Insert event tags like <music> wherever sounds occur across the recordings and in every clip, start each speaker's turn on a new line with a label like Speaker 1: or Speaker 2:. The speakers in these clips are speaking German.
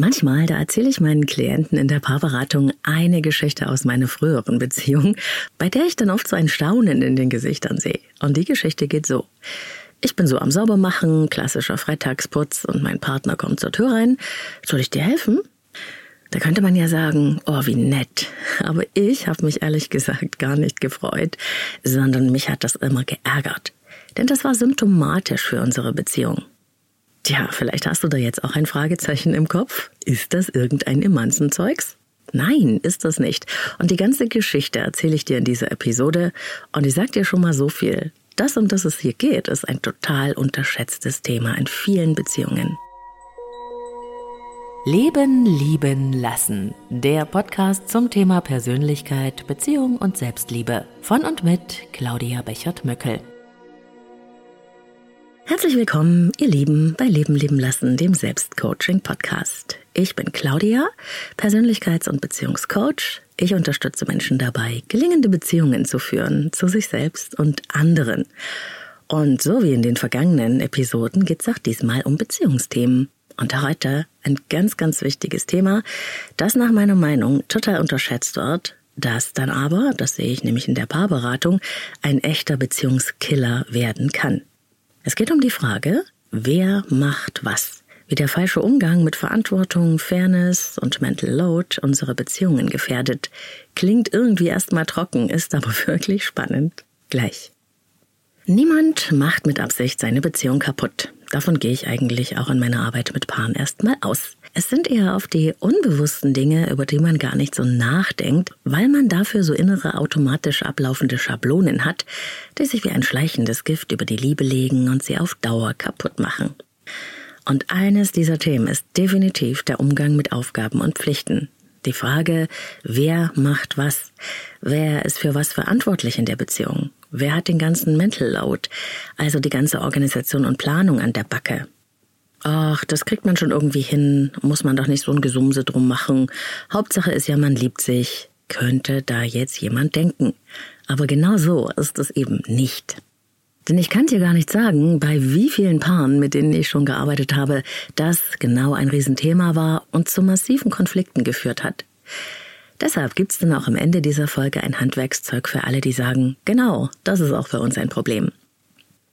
Speaker 1: Manchmal, da erzähle ich meinen Klienten in der Paarberatung eine Geschichte aus meiner früheren Beziehung, bei der ich dann oft so ein Staunen in den Gesichtern sehe. Und die Geschichte geht so. Ich bin so am Saubermachen, klassischer Freitagsputz und mein Partner kommt zur Tür rein. Soll ich dir helfen? Da könnte man ja sagen, oh, wie nett. Aber ich habe mich ehrlich gesagt gar nicht gefreut, sondern mich hat das immer geärgert. Denn das war symptomatisch für unsere Beziehung. Tja, vielleicht hast du da jetzt auch ein Fragezeichen im Kopf. Ist das irgendein Emanzenzeugs? Nein, ist das nicht. Und die ganze Geschichte erzähle ich dir in dieser Episode. Und ich sag dir schon mal so viel. Das, um das es hier geht, ist ein total unterschätztes Thema in vielen Beziehungen.
Speaker 2: Leben, lieben, lassen. Der Podcast zum Thema Persönlichkeit, Beziehung und Selbstliebe. Von und mit Claudia Bechert-Möckel.
Speaker 1: Herzlich willkommen, ihr Lieben, bei Leben leben lassen, dem Selbstcoaching-Podcast. Ich bin Claudia, Persönlichkeits- und Beziehungscoach. Ich unterstütze Menschen dabei, gelingende Beziehungen zu führen, zu sich selbst und anderen. Und so wie in den vergangenen Episoden geht es auch diesmal um Beziehungsthemen. Und heute ein ganz, ganz wichtiges Thema, das nach meiner Meinung total unterschätzt wird, das dann aber, das sehe ich nämlich in der Paarberatung, ein echter Beziehungskiller werden kann. Es geht um die Frage, wer macht was? Wie der falsche Umgang mit Verantwortung, Fairness und Mental Load unsere Beziehungen gefährdet, klingt irgendwie erstmal trocken, ist aber <laughs> wirklich spannend. Gleich. Niemand macht mit Absicht seine Beziehung kaputt. Davon gehe ich eigentlich auch in meiner Arbeit mit Paaren erstmal aus. Es sind eher auf die unbewussten Dinge, über die man gar nicht so nachdenkt, weil man dafür so innere automatisch ablaufende Schablonen hat, die sich wie ein schleichendes Gift über die Liebe legen und sie auf Dauer kaputt machen. Und eines dieser Themen ist definitiv der Umgang mit Aufgaben und Pflichten. Die Frage, wer macht was? Wer ist für was verantwortlich in der Beziehung? Wer hat den ganzen Mental Load, also die ganze Organisation und Planung an der Backe? Ach, das kriegt man schon irgendwie hin, muss man doch nicht so ein Gesumse drum machen. Hauptsache ist ja, man liebt sich. Könnte da jetzt jemand denken. Aber genau so ist es eben nicht. Denn ich kann dir gar nicht sagen, bei wie vielen Paaren, mit denen ich schon gearbeitet habe, das genau ein Riesenthema war und zu massiven Konflikten geführt hat. Deshalb gibt's dann auch am Ende dieser Folge ein Handwerkszeug für alle, die sagen, genau, das ist auch für uns ein Problem.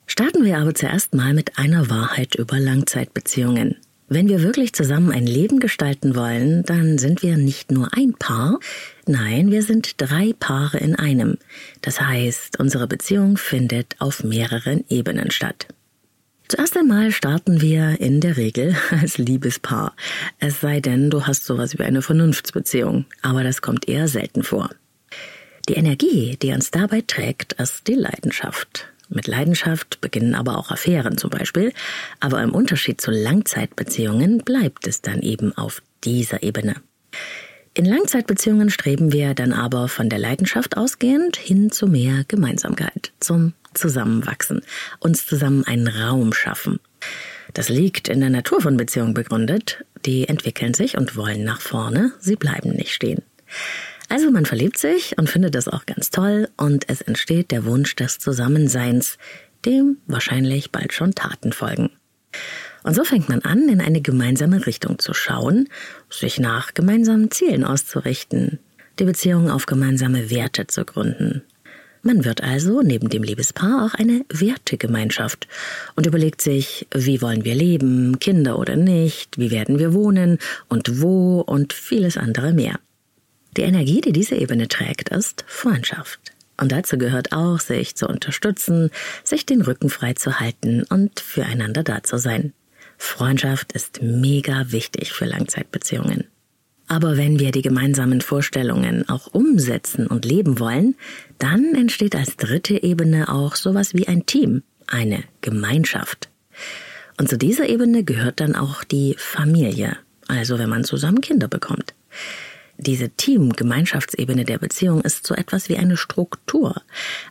Speaker 1: Starten wir aber zuerst mal mit einer Wahrheit über Langzeitbeziehungen. Wenn wir wirklich zusammen ein Leben gestalten wollen, dann sind wir nicht nur ein Paar, nein, wir sind drei Paare in einem. Das heißt, unsere Beziehung findet auf mehreren Ebenen statt. Zuerst einmal starten wir in der Regel <laughs> als Liebespaar. Es sei denn, du hast sowas wie eine Vernunftsbeziehung, aber das kommt eher selten vor. Die Energie, die uns dabei trägt, ist die Leidenschaft. Mit Leidenschaft beginnen aber auch Affären zum Beispiel, aber im Unterschied zu Langzeitbeziehungen bleibt es dann eben auf dieser Ebene. In Langzeitbeziehungen streben wir dann aber von der Leidenschaft ausgehend hin zu mehr Gemeinsamkeit, zum Zusammenwachsen, uns zusammen einen Raum schaffen. Das liegt in der Natur von Beziehungen begründet. Die entwickeln sich und wollen nach vorne, sie bleiben nicht stehen. Also man verliebt sich und findet das auch ganz toll und es entsteht der Wunsch des Zusammenseins, dem wahrscheinlich bald schon Taten folgen. Und so fängt man an, in eine gemeinsame Richtung zu schauen, sich nach gemeinsamen Zielen auszurichten, die Beziehung auf gemeinsame Werte zu gründen. Man wird also neben dem Liebespaar auch eine Wertegemeinschaft und überlegt sich, wie wollen wir leben, Kinder oder nicht, wie werden wir wohnen und wo und vieles andere mehr. Die Energie, die diese Ebene trägt, ist Freundschaft. Und dazu gehört auch, sich zu unterstützen, sich den Rücken frei zu halten und füreinander da zu sein. Freundschaft ist mega wichtig für Langzeitbeziehungen. Aber wenn wir die gemeinsamen Vorstellungen auch umsetzen und leben wollen, dann entsteht als dritte Ebene auch sowas wie ein Team, eine Gemeinschaft. Und zu dieser Ebene gehört dann auch die Familie, also wenn man zusammen Kinder bekommt. Diese Team-Gemeinschaftsebene der Beziehung ist so etwas wie eine Struktur,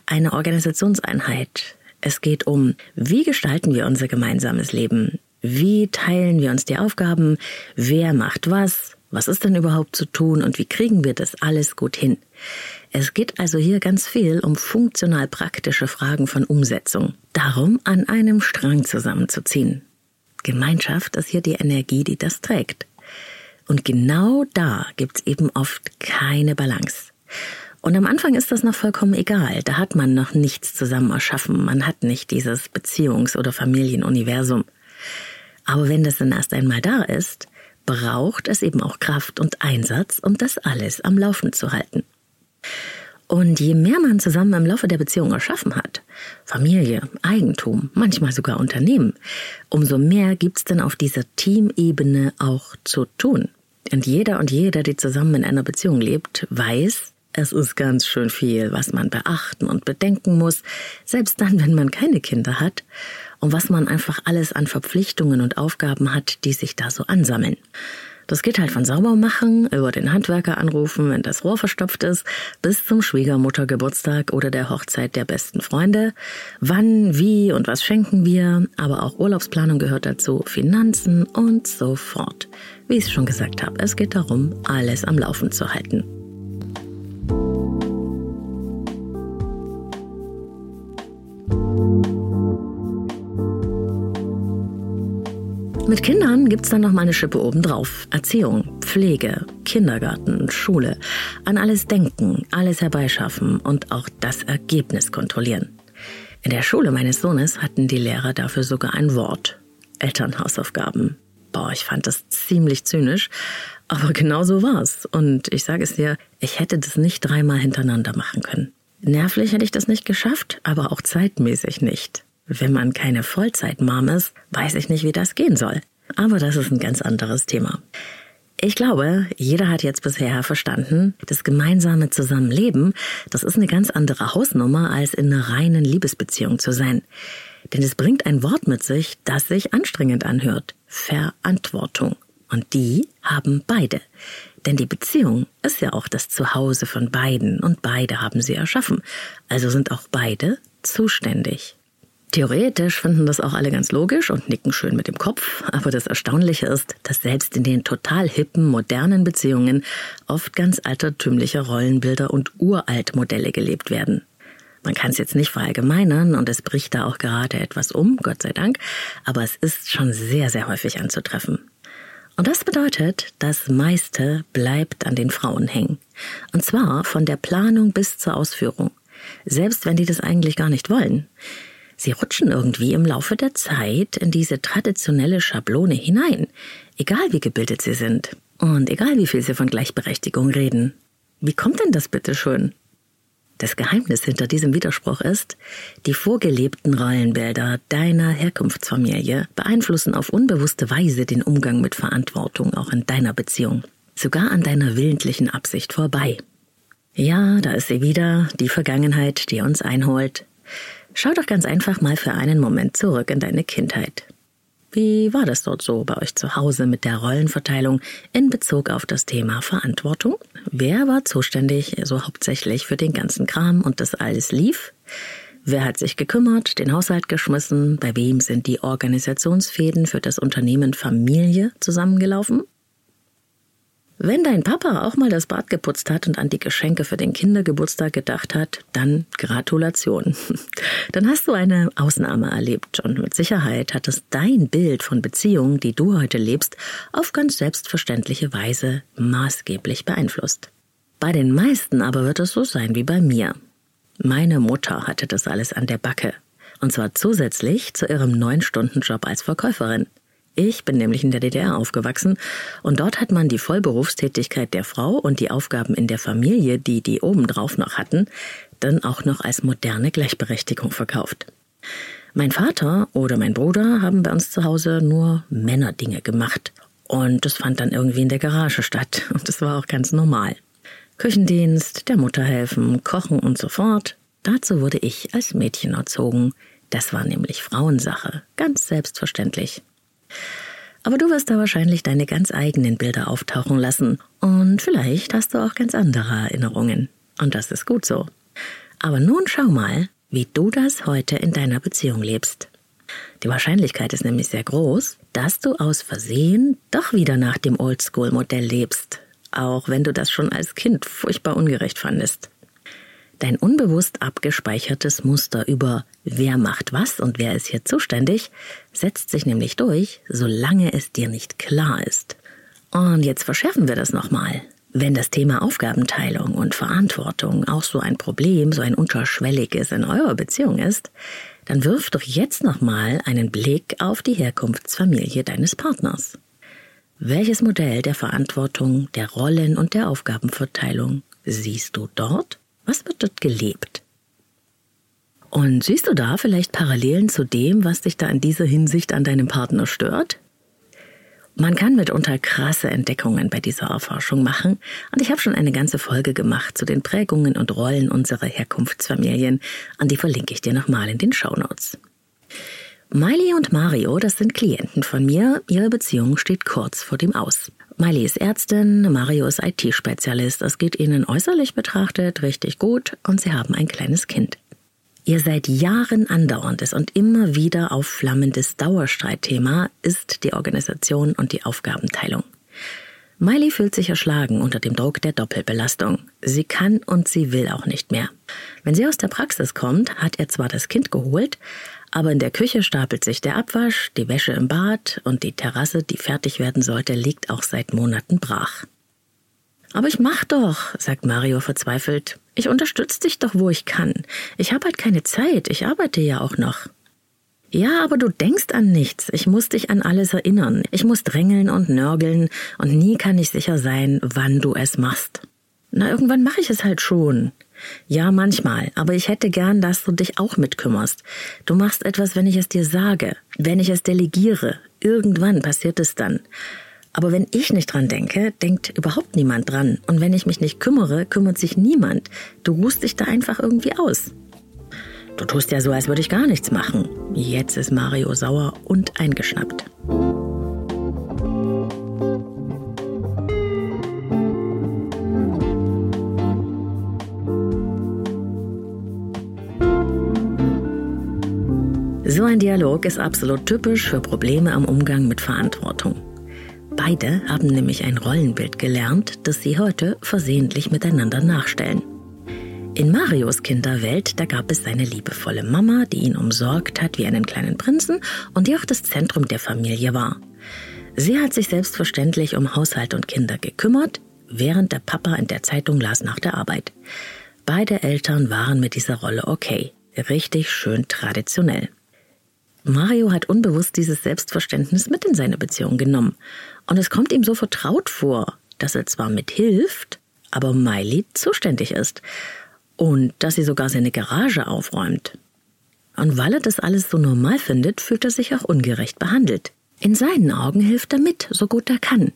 Speaker 1: eine Organisationseinheit. Es geht um, wie gestalten wir unser gemeinsames Leben? Wie teilen wir uns die Aufgaben? Wer macht was? Was ist denn überhaupt zu tun und wie kriegen wir das alles gut hin? Es geht also hier ganz viel um funktional praktische Fragen von Umsetzung. Darum, an einem Strang zusammenzuziehen. Gemeinschaft ist hier die Energie, die das trägt. Und genau da gibt's eben oft keine Balance. Und am Anfang ist das noch vollkommen egal. Da hat man noch nichts zusammen erschaffen. Man hat nicht dieses Beziehungs- oder Familienuniversum. Aber wenn das dann erst einmal da ist, braucht es eben auch Kraft und Einsatz, um das alles am Laufen zu halten. Und je mehr man zusammen im Laufe der Beziehung erschaffen hat, Familie, Eigentum, manchmal sogar Unternehmen, umso mehr gibt's dann auf dieser Teamebene auch zu tun. Und jeder und jeder, die zusammen in einer Beziehung lebt, weiß, es ist ganz schön viel, was man beachten und bedenken muss, selbst dann, wenn man keine Kinder hat, und was man einfach alles an Verpflichtungen und Aufgaben hat, die sich da so ansammeln. Das geht halt von Saubermachen über den Handwerker anrufen, wenn das Rohr verstopft ist, bis zum Schwiegermuttergeburtstag oder der Hochzeit der besten Freunde. Wann, wie und was schenken wir, aber auch Urlaubsplanung gehört dazu, Finanzen und so fort. Wie ich es schon gesagt habe, es geht darum, alles am Laufen zu halten. Mit Kindern gibt's dann noch mal eine Schippe obendrauf. Erziehung, Pflege, Kindergarten, Schule. An alles denken, alles herbeischaffen und auch das Ergebnis kontrollieren. In der Schule meines Sohnes hatten die Lehrer dafür sogar ein Wort. Elternhausaufgaben. Boah, ich fand das ziemlich zynisch, aber genau so war's. Und ich sage es dir, ich hätte das nicht dreimal hintereinander machen können. Nervlich hätte ich das nicht geschafft, aber auch zeitmäßig nicht. Wenn man keine Vollzeit-Mom ist, weiß ich nicht, wie das gehen soll. Aber das ist ein ganz anderes Thema. Ich glaube, jeder hat jetzt bisher verstanden, das gemeinsame Zusammenleben, das ist eine ganz andere Hausnummer, als in einer reinen Liebesbeziehung zu sein. Denn es bringt ein Wort mit sich, das sich anstrengend anhört. Verantwortung. Und die haben beide. Denn die Beziehung ist ja auch das Zuhause von beiden und beide haben sie erschaffen. Also sind auch beide zuständig. Theoretisch finden das auch alle ganz logisch und nicken schön mit dem Kopf, aber das Erstaunliche ist, dass selbst in den total hippen, modernen Beziehungen oft ganz altertümliche Rollenbilder und Uraltmodelle gelebt werden. Man kann es jetzt nicht verallgemeinern und es bricht da auch gerade etwas um, Gott sei Dank, aber es ist schon sehr, sehr häufig anzutreffen. Und das bedeutet, das meiste bleibt an den Frauen hängen. Und zwar von der Planung bis zur Ausführung. Selbst wenn die das eigentlich gar nicht wollen. Sie rutschen irgendwie im Laufe der Zeit in diese traditionelle Schablone hinein, egal wie gebildet sie sind und egal wie viel sie von Gleichberechtigung reden. Wie kommt denn das bitte schön? Das Geheimnis hinter diesem Widerspruch ist, die vorgelebten Rollenbilder deiner Herkunftsfamilie beeinflussen auf unbewusste Weise den Umgang mit Verantwortung auch in deiner Beziehung, sogar an deiner willentlichen Absicht vorbei. Ja, da ist sie wieder, die Vergangenheit, die uns einholt, Schau doch ganz einfach mal für einen Moment zurück in deine Kindheit. Wie war das dort so bei euch zu Hause mit der Rollenverteilung in Bezug auf das Thema Verantwortung? Wer war zuständig so hauptsächlich für den ganzen Kram und das alles lief? Wer hat sich gekümmert, den Haushalt geschmissen? Bei wem sind die Organisationsfäden für das Unternehmen Familie zusammengelaufen? Wenn dein Papa auch mal das Bad geputzt hat und an die Geschenke für den Kindergeburtstag gedacht hat, dann Gratulation. <laughs> Dann hast du eine Ausnahme erlebt und mit Sicherheit hat es dein Bild von Beziehungen, die du heute lebst, auf ganz selbstverständliche Weise maßgeblich beeinflusst. Bei den meisten aber wird es so sein wie bei mir. Meine Mutter hatte das alles an der Backe. Und zwar zusätzlich zu ihrem neun Stunden Job als Verkäuferin. Ich bin nämlich in der DDR aufgewachsen und dort hat man die Vollberufstätigkeit der Frau und die Aufgaben in der Familie, die die obendrauf noch hatten, dann auch noch als moderne Gleichberechtigung verkauft. Mein Vater oder mein Bruder haben bei uns zu Hause nur Männerdinge gemacht. Und das fand dann irgendwie in der Garage statt. <laughs> Und das war auch ganz normal. Küchendienst, der Mutter helfen, kochen und so fort. Dazu wurde ich als Mädchen erzogen. Das war nämlich Frauensache. Ganz selbstverständlich. Aber du wirst da wahrscheinlich deine ganz eigenen Bilder auftauchen lassen und vielleicht hast du auch ganz andere Erinnerungen. Und das ist gut so. Aber nun schau mal, wie du das heute in deiner Beziehung lebst. Die Wahrscheinlichkeit ist nämlich sehr groß, dass du aus Versehen doch wieder nach dem Oldschool-Modell lebst, auch wenn du das schon als Kind furchtbar ungerecht fandest. Dein unbewusst abgespeichertes Muster über wer macht was und wer ist hier zuständig setzt sich nämlich durch, solange es dir nicht klar ist. Und jetzt verschärfen wir das nochmal. Wenn das Thema Aufgabenteilung und Verantwortung auch so ein Problem, so ein unterschwelliges in eurer Beziehung ist, dann wirf doch jetzt nochmal einen Blick auf die Herkunftsfamilie deines Partners. Welches Modell der Verantwortung, der Rollen und der Aufgabenverteilung siehst du dort? Was wird dort gelebt? Und siehst du da vielleicht Parallelen zu dem, was dich da in dieser Hinsicht an deinem Partner stört? Man kann mitunter krasse Entdeckungen bei dieser Erforschung machen, und ich habe schon eine ganze Folge gemacht zu den Prägungen und Rollen unserer Herkunftsfamilien, an die verlinke ich dir nochmal in den Show Notes. Miley und Mario, das sind Klienten von mir, ihre Beziehung steht kurz vor dem Aus. Miley ist Ärztin, Mario ist IT-Spezialist, es geht ihnen äußerlich betrachtet richtig gut und sie haben ein kleines Kind. Ihr seit Jahren andauerndes und immer wieder aufflammendes Dauerstreitthema ist die Organisation und die Aufgabenteilung. Miley fühlt sich erschlagen unter dem Druck der Doppelbelastung. Sie kann und sie will auch nicht mehr. Wenn sie aus der Praxis kommt, hat er zwar das Kind geholt, aber in der Küche stapelt sich der Abwasch, die Wäsche im Bad und die Terrasse, die fertig werden sollte, liegt auch seit Monaten brach. Aber ich mach doch, sagt Mario verzweifelt. Ich unterstütze dich doch, wo ich kann. Ich habe halt keine Zeit, ich arbeite ja auch noch. Ja, aber du denkst an nichts. Ich muss dich an alles erinnern. Ich muss drängeln und nörgeln und nie kann ich sicher sein, wann du es machst. Na, irgendwann mache ich es halt schon. Ja, manchmal, aber ich hätte gern, dass du dich auch mitkümmerst. Du machst etwas, wenn ich es dir sage, wenn ich es delegiere. Irgendwann passiert es dann. Aber wenn ich nicht dran denke, denkt überhaupt niemand dran. Und wenn ich mich nicht kümmere, kümmert sich niemand. Du ruhst dich da einfach irgendwie aus. Du tust ja so, als würde ich gar nichts machen. Jetzt ist Mario sauer und eingeschnappt. So ein Dialog ist absolut typisch für Probleme am Umgang mit Verantwortung. Beide haben nämlich ein Rollenbild gelernt, das sie heute versehentlich miteinander nachstellen. In Marios Kinderwelt, da gab es seine liebevolle Mama, die ihn umsorgt hat wie einen kleinen Prinzen und die auch das Zentrum der Familie war. Sie hat sich selbstverständlich um Haushalt und Kinder gekümmert, während der Papa in der Zeitung las nach der Arbeit. Beide Eltern waren mit dieser Rolle okay, richtig schön traditionell. Mario hat unbewusst dieses Selbstverständnis mit in seine Beziehung genommen. Und es kommt ihm so vertraut vor, dass er zwar mithilft, aber Miley zuständig ist. Und dass sie sogar seine Garage aufräumt. Und weil er das alles so normal findet, fühlt er sich auch ungerecht behandelt. In seinen Augen hilft er mit, so gut er kann.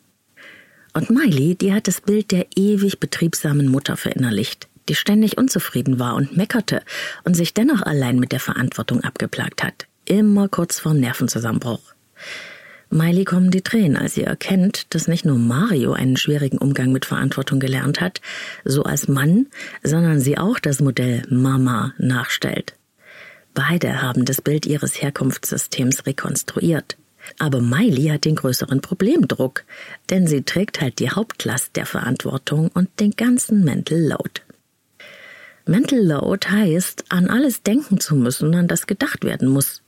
Speaker 1: Und Miley, die hat das Bild der ewig betriebsamen Mutter verinnerlicht, die ständig unzufrieden war und meckerte und sich dennoch allein mit der Verantwortung abgeplagt hat immer kurz vorm Nervenzusammenbruch. Miley kommen die Tränen, als sie erkennt, dass nicht nur Mario einen schwierigen Umgang mit Verantwortung gelernt hat, so als Mann, sondern sie auch das Modell Mama nachstellt. Beide haben das Bild ihres Herkunftssystems rekonstruiert. Aber Miley hat den größeren Problemdruck, denn sie trägt halt die Hauptlast der Verantwortung und den ganzen Mental Load. Mental Load heißt, an alles denken zu müssen, an das gedacht werden muss.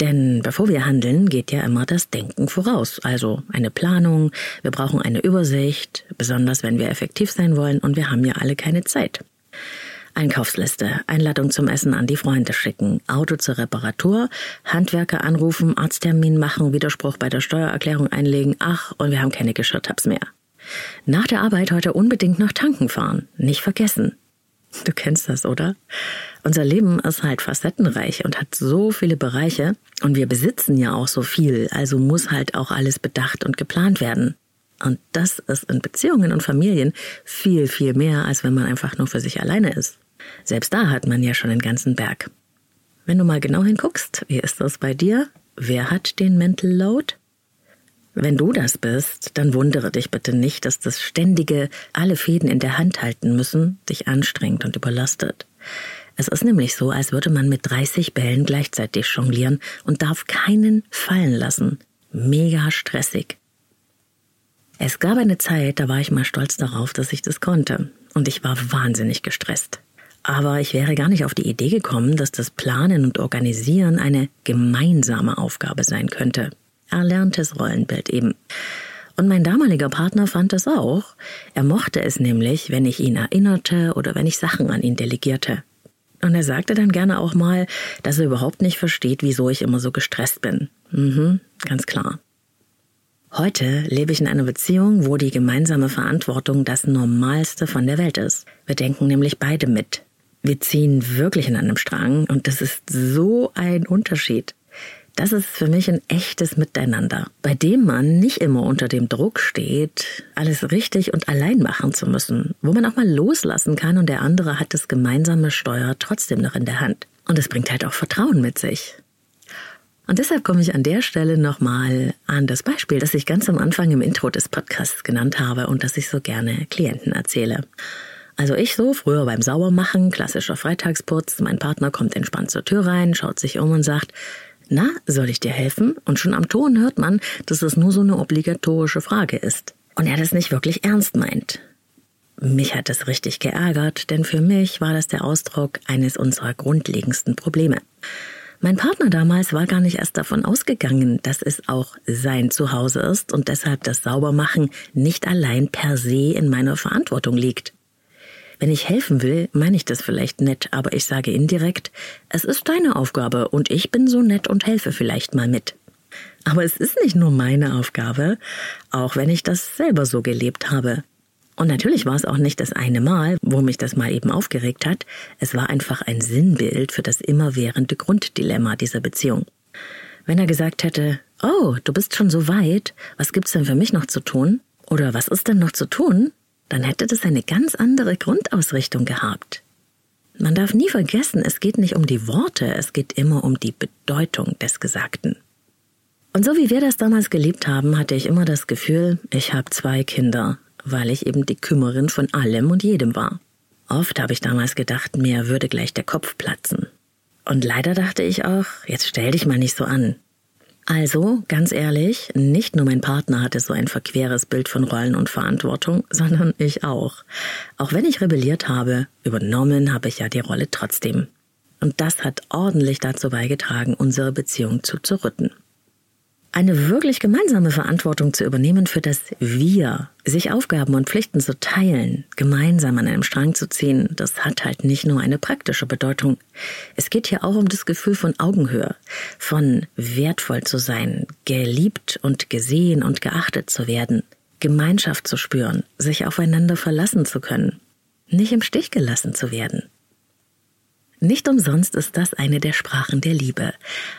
Speaker 1: Denn bevor wir handeln, geht ja immer das Denken voraus. Also eine Planung, wir brauchen eine Übersicht, besonders wenn wir effektiv sein wollen und wir haben ja alle keine Zeit. Einkaufsliste, Einladung zum Essen an die Freunde schicken, Auto zur Reparatur, Handwerker anrufen, Arzttermin machen, Widerspruch bei der Steuererklärung einlegen, ach, und wir haben keine Geschirrtabs mehr. Nach der Arbeit heute unbedingt noch tanken fahren, nicht vergessen. Du kennst das, oder? Unser Leben ist halt facettenreich und hat so viele Bereiche und wir besitzen ja auch so viel, also muss halt auch alles bedacht und geplant werden. Und das ist in Beziehungen und Familien viel, viel mehr, als wenn man einfach nur für sich alleine ist. Selbst da hat man ja schon einen ganzen Berg. Wenn du mal genau hinguckst, wie ist das bei dir? Wer hat den Mental Load? Wenn du das bist, dann wundere dich bitte nicht, dass das ständige alle Fäden in der Hand halten müssen dich anstrengt und überlastet. Es ist nämlich so, als würde man mit 30 Bällen gleichzeitig jonglieren und darf keinen fallen lassen. Mega stressig. Es gab eine Zeit, da war ich mal stolz darauf, dass ich das konnte. Und ich war wahnsinnig gestresst. Aber ich wäre gar nicht auf die Idee gekommen, dass das Planen und Organisieren eine gemeinsame Aufgabe sein könnte erlerntes Rollenbild eben. Und mein damaliger Partner fand das auch. Er mochte es nämlich, wenn ich ihn erinnerte oder wenn ich Sachen an ihn delegierte. Und er sagte dann gerne auch mal, dass er überhaupt nicht versteht, wieso ich immer so gestresst bin. Mhm, ganz klar. Heute lebe ich in einer Beziehung, wo die gemeinsame Verantwortung das Normalste von der Welt ist. Wir denken nämlich beide mit. Wir ziehen wirklich in einem Strang und das ist so ein Unterschied. Das ist für mich ein echtes Miteinander, bei dem man nicht immer unter dem Druck steht, alles richtig und allein machen zu müssen, wo man auch mal loslassen kann und der andere hat das gemeinsame Steuer trotzdem noch in der Hand. Und es bringt halt auch Vertrauen mit sich. Und deshalb komme ich an der Stelle nochmal an das Beispiel, das ich ganz am Anfang im Intro des Podcasts genannt habe und das ich so gerne Klienten erzähle. Also ich so, früher beim Saubermachen, klassischer Freitagsputz, mein Partner kommt entspannt zur Tür rein, schaut sich um und sagt, na, soll ich dir helfen? Und schon am Ton hört man, dass es nur so eine obligatorische Frage ist. Und er das nicht wirklich ernst meint. Mich hat das richtig geärgert, denn für mich war das der Ausdruck eines unserer grundlegendsten Probleme. Mein Partner damals war gar nicht erst davon ausgegangen, dass es auch sein Zuhause ist und deshalb das Saubermachen nicht allein per se in meiner Verantwortung liegt. Wenn ich helfen will, meine ich das vielleicht nett, aber ich sage indirekt, es ist deine Aufgabe und ich bin so nett und helfe vielleicht mal mit. Aber es ist nicht nur meine Aufgabe, auch wenn ich das selber so gelebt habe. Und natürlich war es auch nicht das eine Mal, wo mich das mal eben aufgeregt hat. Es war einfach ein Sinnbild für das immerwährende Grunddilemma dieser Beziehung. Wenn er gesagt hätte, oh, du bist schon so weit, was gibt's denn für mich noch zu tun? Oder was ist denn noch zu tun? Dann hätte das eine ganz andere Grundausrichtung gehabt. Man darf nie vergessen, es geht nicht um die Worte, es geht immer um die Bedeutung des Gesagten. Und so wie wir das damals gelebt haben, hatte ich immer das Gefühl, ich habe zwei Kinder, weil ich eben die Kümmerin von allem und jedem war. Oft habe ich damals gedacht, mir würde gleich der Kopf platzen. Und leider dachte ich auch, jetzt stell dich mal nicht so an. Also, ganz ehrlich, nicht nur mein Partner hatte so ein verqueres Bild von Rollen und Verantwortung, <laughs> sondern ich auch. Auch wenn ich rebelliert habe, übernommen habe ich ja die Rolle trotzdem. Und das hat ordentlich dazu beigetragen, unsere Beziehung zu zerrütten eine wirklich gemeinsame Verantwortung zu übernehmen für das Wir, sich Aufgaben und Pflichten zu teilen, gemeinsam an einem Strang zu ziehen, das hat halt nicht nur eine praktische Bedeutung. Es geht hier auch um das Gefühl von Augenhöhe, von wertvoll zu sein, geliebt und gesehen und geachtet zu werden, Gemeinschaft zu spüren, sich aufeinander verlassen zu können, nicht im Stich gelassen zu werden. Nicht umsonst ist das eine der Sprachen der Liebe,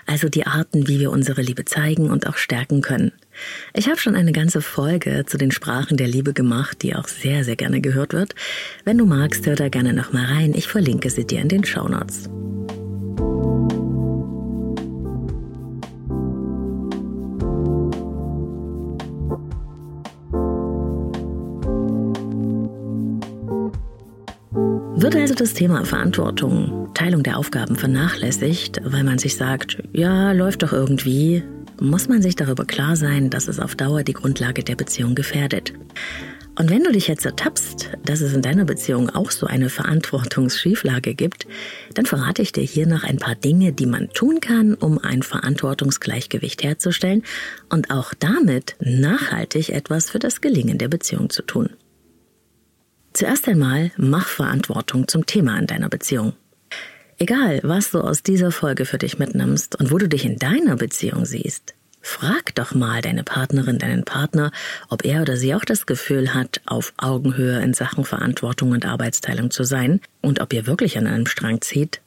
Speaker 1: also die Arten, wie wir unsere Liebe zeigen und auch stärken können. Ich habe schon eine ganze Folge zu den Sprachen der Liebe gemacht, die auch sehr, sehr gerne gehört wird. Wenn du magst, hör da gerne nochmal rein. Ich verlinke sie dir in den Shownotes. Wird also das Thema Verantwortung, Teilung der Aufgaben vernachlässigt, weil man sich sagt, ja, läuft doch irgendwie, muss man sich darüber klar sein, dass es auf Dauer die Grundlage der Beziehung gefährdet. Und wenn du dich jetzt ertappst, dass es in deiner Beziehung auch so eine Verantwortungsschieflage gibt, dann verrate ich dir hier noch ein paar Dinge, die man tun kann, um ein Verantwortungsgleichgewicht herzustellen und auch damit nachhaltig etwas für das Gelingen der Beziehung zu tun. Zuerst einmal mach Verantwortung zum Thema in deiner Beziehung. Egal, was du aus dieser Folge für dich mitnimmst und wo du dich in deiner Beziehung siehst, frag doch mal deine Partnerin, deinen Partner, ob er oder sie auch das Gefühl hat, auf Augenhöhe in Sachen Verantwortung und Arbeitsteilung zu sein und ob ihr wirklich an einem Strang zieht.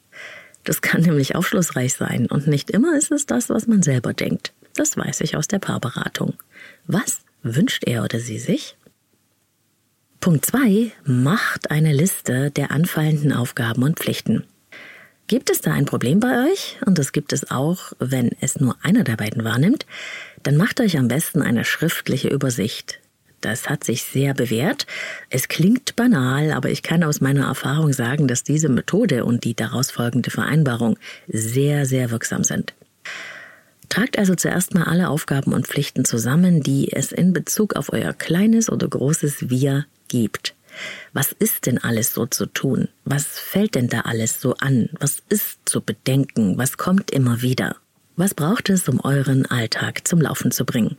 Speaker 1: Das kann nämlich aufschlussreich sein und nicht immer ist es das, was man selber denkt. Das weiß ich aus der Paarberatung. Was wünscht er oder sie sich? Punkt 2. Macht eine Liste der anfallenden Aufgaben und Pflichten. Gibt es da ein Problem bei euch? Und das gibt es auch, wenn es nur einer der beiden wahrnimmt. Dann macht euch am besten eine schriftliche Übersicht. Das hat sich sehr bewährt. Es klingt banal, aber ich kann aus meiner Erfahrung sagen, dass diese Methode und die daraus folgende Vereinbarung sehr, sehr wirksam sind. Tragt also zuerst mal alle Aufgaben und Pflichten zusammen, die es in Bezug auf euer kleines oder großes Wir gibt. Was ist denn alles so zu tun? Was fällt denn da alles so an? Was ist zu bedenken? Was kommt immer wieder? Was braucht es, um euren Alltag zum Laufen zu bringen?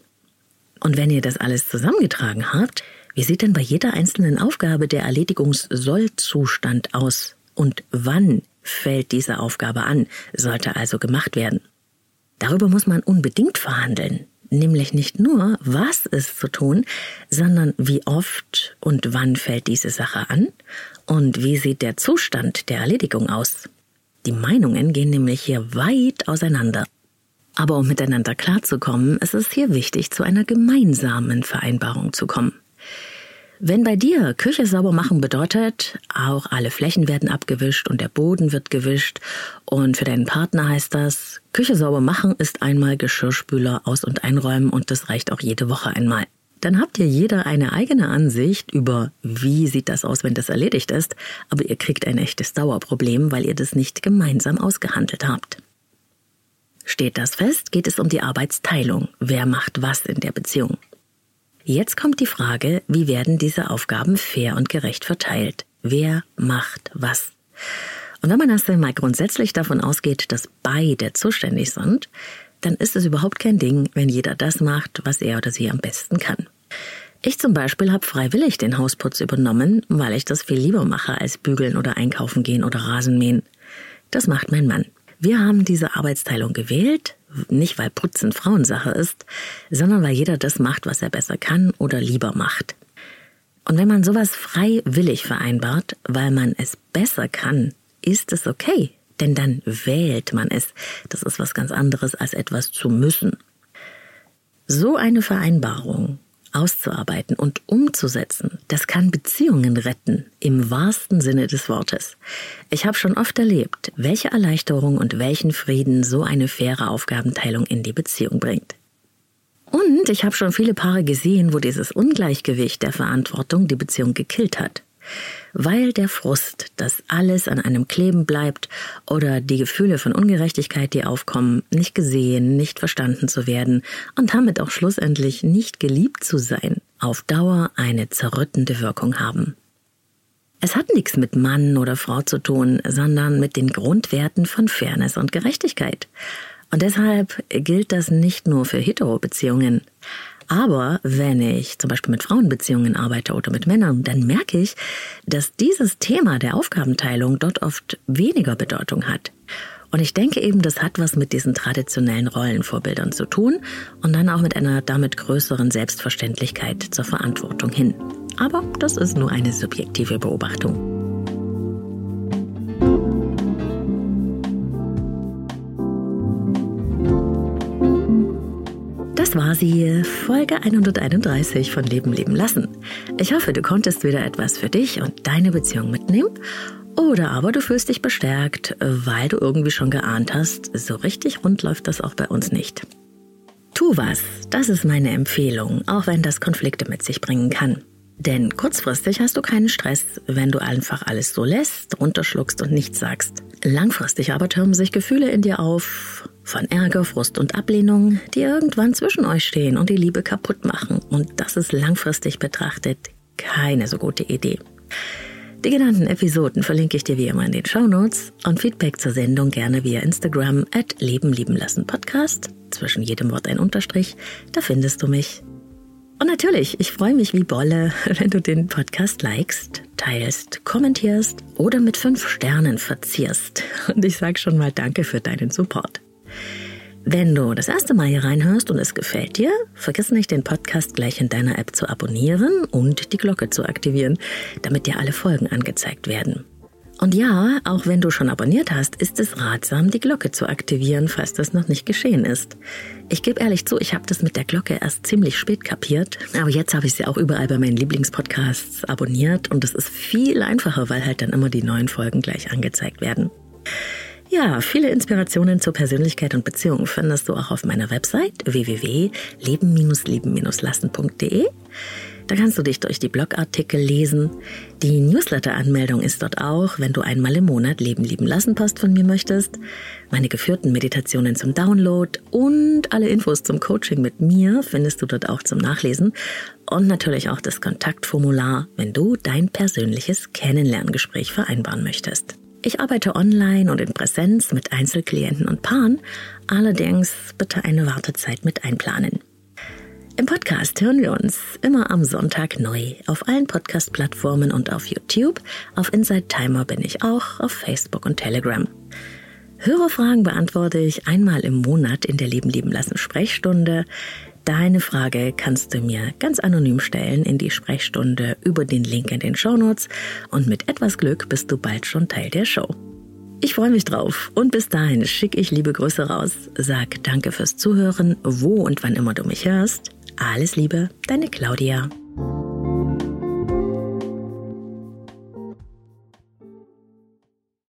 Speaker 1: Und wenn ihr das alles zusammengetragen habt, wie sieht denn bei jeder einzelnen Aufgabe der Erledigungs-Soll-Zustand aus? Und wann fällt diese Aufgabe an, sollte also gemacht werden? Darüber muss man unbedingt verhandeln. Nämlich nicht nur, was ist zu tun, sondern wie oft und wann fällt diese Sache an und wie sieht der Zustand der Erledigung aus. Die Meinungen gehen nämlich hier weit auseinander. Aber um miteinander klarzukommen, ist es hier wichtig, zu einer gemeinsamen Vereinbarung zu kommen. Wenn bei dir Küche sauber machen bedeutet, auch alle Flächen werden abgewischt und der Boden wird gewischt und für deinen Partner heißt das, Küche sauber machen ist einmal Geschirrspüler aus- und einräumen und das reicht auch jede Woche einmal. Dann habt ihr jeder eine eigene Ansicht über, wie sieht das aus, wenn das erledigt ist, aber ihr kriegt ein echtes Dauerproblem, weil ihr das nicht gemeinsam ausgehandelt habt. Steht das fest, geht es um die Arbeitsteilung. Wer macht was in der Beziehung? Jetzt kommt die Frage, wie werden diese Aufgaben fair und gerecht verteilt? Wer macht was? Und wenn man erst einmal grundsätzlich davon ausgeht, dass beide zuständig sind, dann ist es überhaupt kein Ding, wenn jeder das macht, was er oder sie am besten kann. Ich zum Beispiel habe freiwillig den Hausputz übernommen, weil ich das viel lieber mache als bügeln oder einkaufen gehen oder Rasenmähen. Das macht mein Mann. Wir haben diese Arbeitsteilung gewählt, nicht weil Putzen Frauensache ist, sondern weil jeder das macht, was er besser kann oder lieber macht. Und wenn man sowas freiwillig vereinbart, weil man es besser kann, ist es okay, denn dann wählt man es. Das ist was ganz anderes als etwas zu müssen. So eine Vereinbarung auszuarbeiten und umzusetzen, das kann Beziehungen retten, im wahrsten Sinne des Wortes. Ich habe schon oft erlebt, welche Erleichterung und welchen Frieden so eine faire Aufgabenteilung in die Beziehung bringt. Und ich habe schon viele Paare gesehen, wo dieses Ungleichgewicht der Verantwortung die Beziehung gekillt hat weil der Frust, dass alles an einem kleben bleibt oder die Gefühle von Ungerechtigkeit, die aufkommen, nicht gesehen, nicht verstanden zu werden und damit auch schlussendlich nicht geliebt zu sein, auf Dauer eine zerrüttende Wirkung haben. Es hat nichts mit Mann oder Frau zu tun, sondern mit den Grundwerten von Fairness und Gerechtigkeit. Und deshalb gilt das nicht nur für Hetero-Beziehungen. Aber wenn ich zum Beispiel mit Frauenbeziehungen arbeite oder mit Männern, dann merke ich, dass dieses Thema der Aufgabenteilung dort oft weniger Bedeutung hat. Und ich denke eben, das hat was mit diesen traditionellen Rollenvorbildern zu tun und dann auch mit einer damit größeren Selbstverständlichkeit zur Verantwortung hin. Aber das ist nur eine subjektive Beobachtung. Das war sie, Folge 131 von Leben leben lassen. Ich hoffe, du konntest wieder etwas für dich und deine Beziehung mitnehmen. Oder aber du fühlst dich bestärkt, weil du irgendwie schon geahnt hast, so richtig rund läuft das auch bei uns nicht. Tu was, das ist meine Empfehlung, auch wenn das Konflikte mit sich bringen kann. Denn kurzfristig hast du keinen Stress, wenn du einfach alles so lässt, runterschluckst und nichts sagst. Langfristig aber türmen sich Gefühle in dir auf, von Ärger, Frust und Ablehnung, die irgendwann zwischen euch stehen und die Liebe kaputt machen. Und das ist langfristig betrachtet keine so gute Idee. Die genannten Episoden verlinke ich dir wie immer in den Show Notes und Feedback zur Sendung gerne via Instagram at Leben lieben lassen Podcast. Zwischen jedem Wort ein Unterstrich, da findest du mich. Und natürlich, ich freue mich wie Bolle, <laughs> wenn du den Podcast likest, teilst, kommentierst oder mit fünf Sternen verzierst. Und ich sage schon mal Danke für deinen Support. Wenn du das erste Mal hier reinhörst und es gefällt dir, vergiss nicht, den Podcast gleich in deiner App zu abonnieren und die Glocke zu aktivieren, damit dir alle Folgen angezeigt werden. Und ja, auch wenn du schon abonniert hast, ist es ratsam, die Glocke zu aktivieren, falls das noch nicht geschehen ist. Ich gebe ehrlich zu, ich habe das mit der Glocke erst ziemlich spät kapiert, aber jetzt habe ich sie auch überall bei meinen Lieblingspodcasts abonniert und es ist viel einfacher, weil halt dann immer die neuen Folgen gleich angezeigt werden. Ja, viele Inspirationen zur Persönlichkeit und Beziehung findest du auch auf meiner Website www.leben-leben-lassen.de. Da kannst du dich durch die Blogartikel lesen. Die Newsletter-Anmeldung ist dort auch, wenn du einmal im Monat Leben lieben lassen Post von mir möchtest. Meine geführten Meditationen zum Download und alle Infos zum Coaching mit mir findest du dort auch zum Nachlesen. Und natürlich auch das Kontaktformular, wenn du dein persönliches Kennenlerngespräch vereinbaren möchtest. Ich arbeite online und in Präsenz mit Einzelklienten und Paaren, allerdings bitte eine Wartezeit mit einplanen. Im Podcast hören wir uns immer am Sonntag neu auf allen Podcast-Plattformen und auf YouTube. Auf Inside Timer bin ich auch, auf Facebook und Telegram. Hörerfragen beantworte ich einmal im Monat in der Leben lieben lassen Sprechstunde. Deine Frage kannst du mir ganz anonym stellen in die Sprechstunde über den Link in den Shownotes und mit etwas Glück bist du bald schon Teil der Show. Ich freue mich drauf. Und bis dahin schicke ich liebe Grüße raus, sag danke fürs Zuhören, wo und wann immer du mich hörst. Alles Liebe, deine Claudia.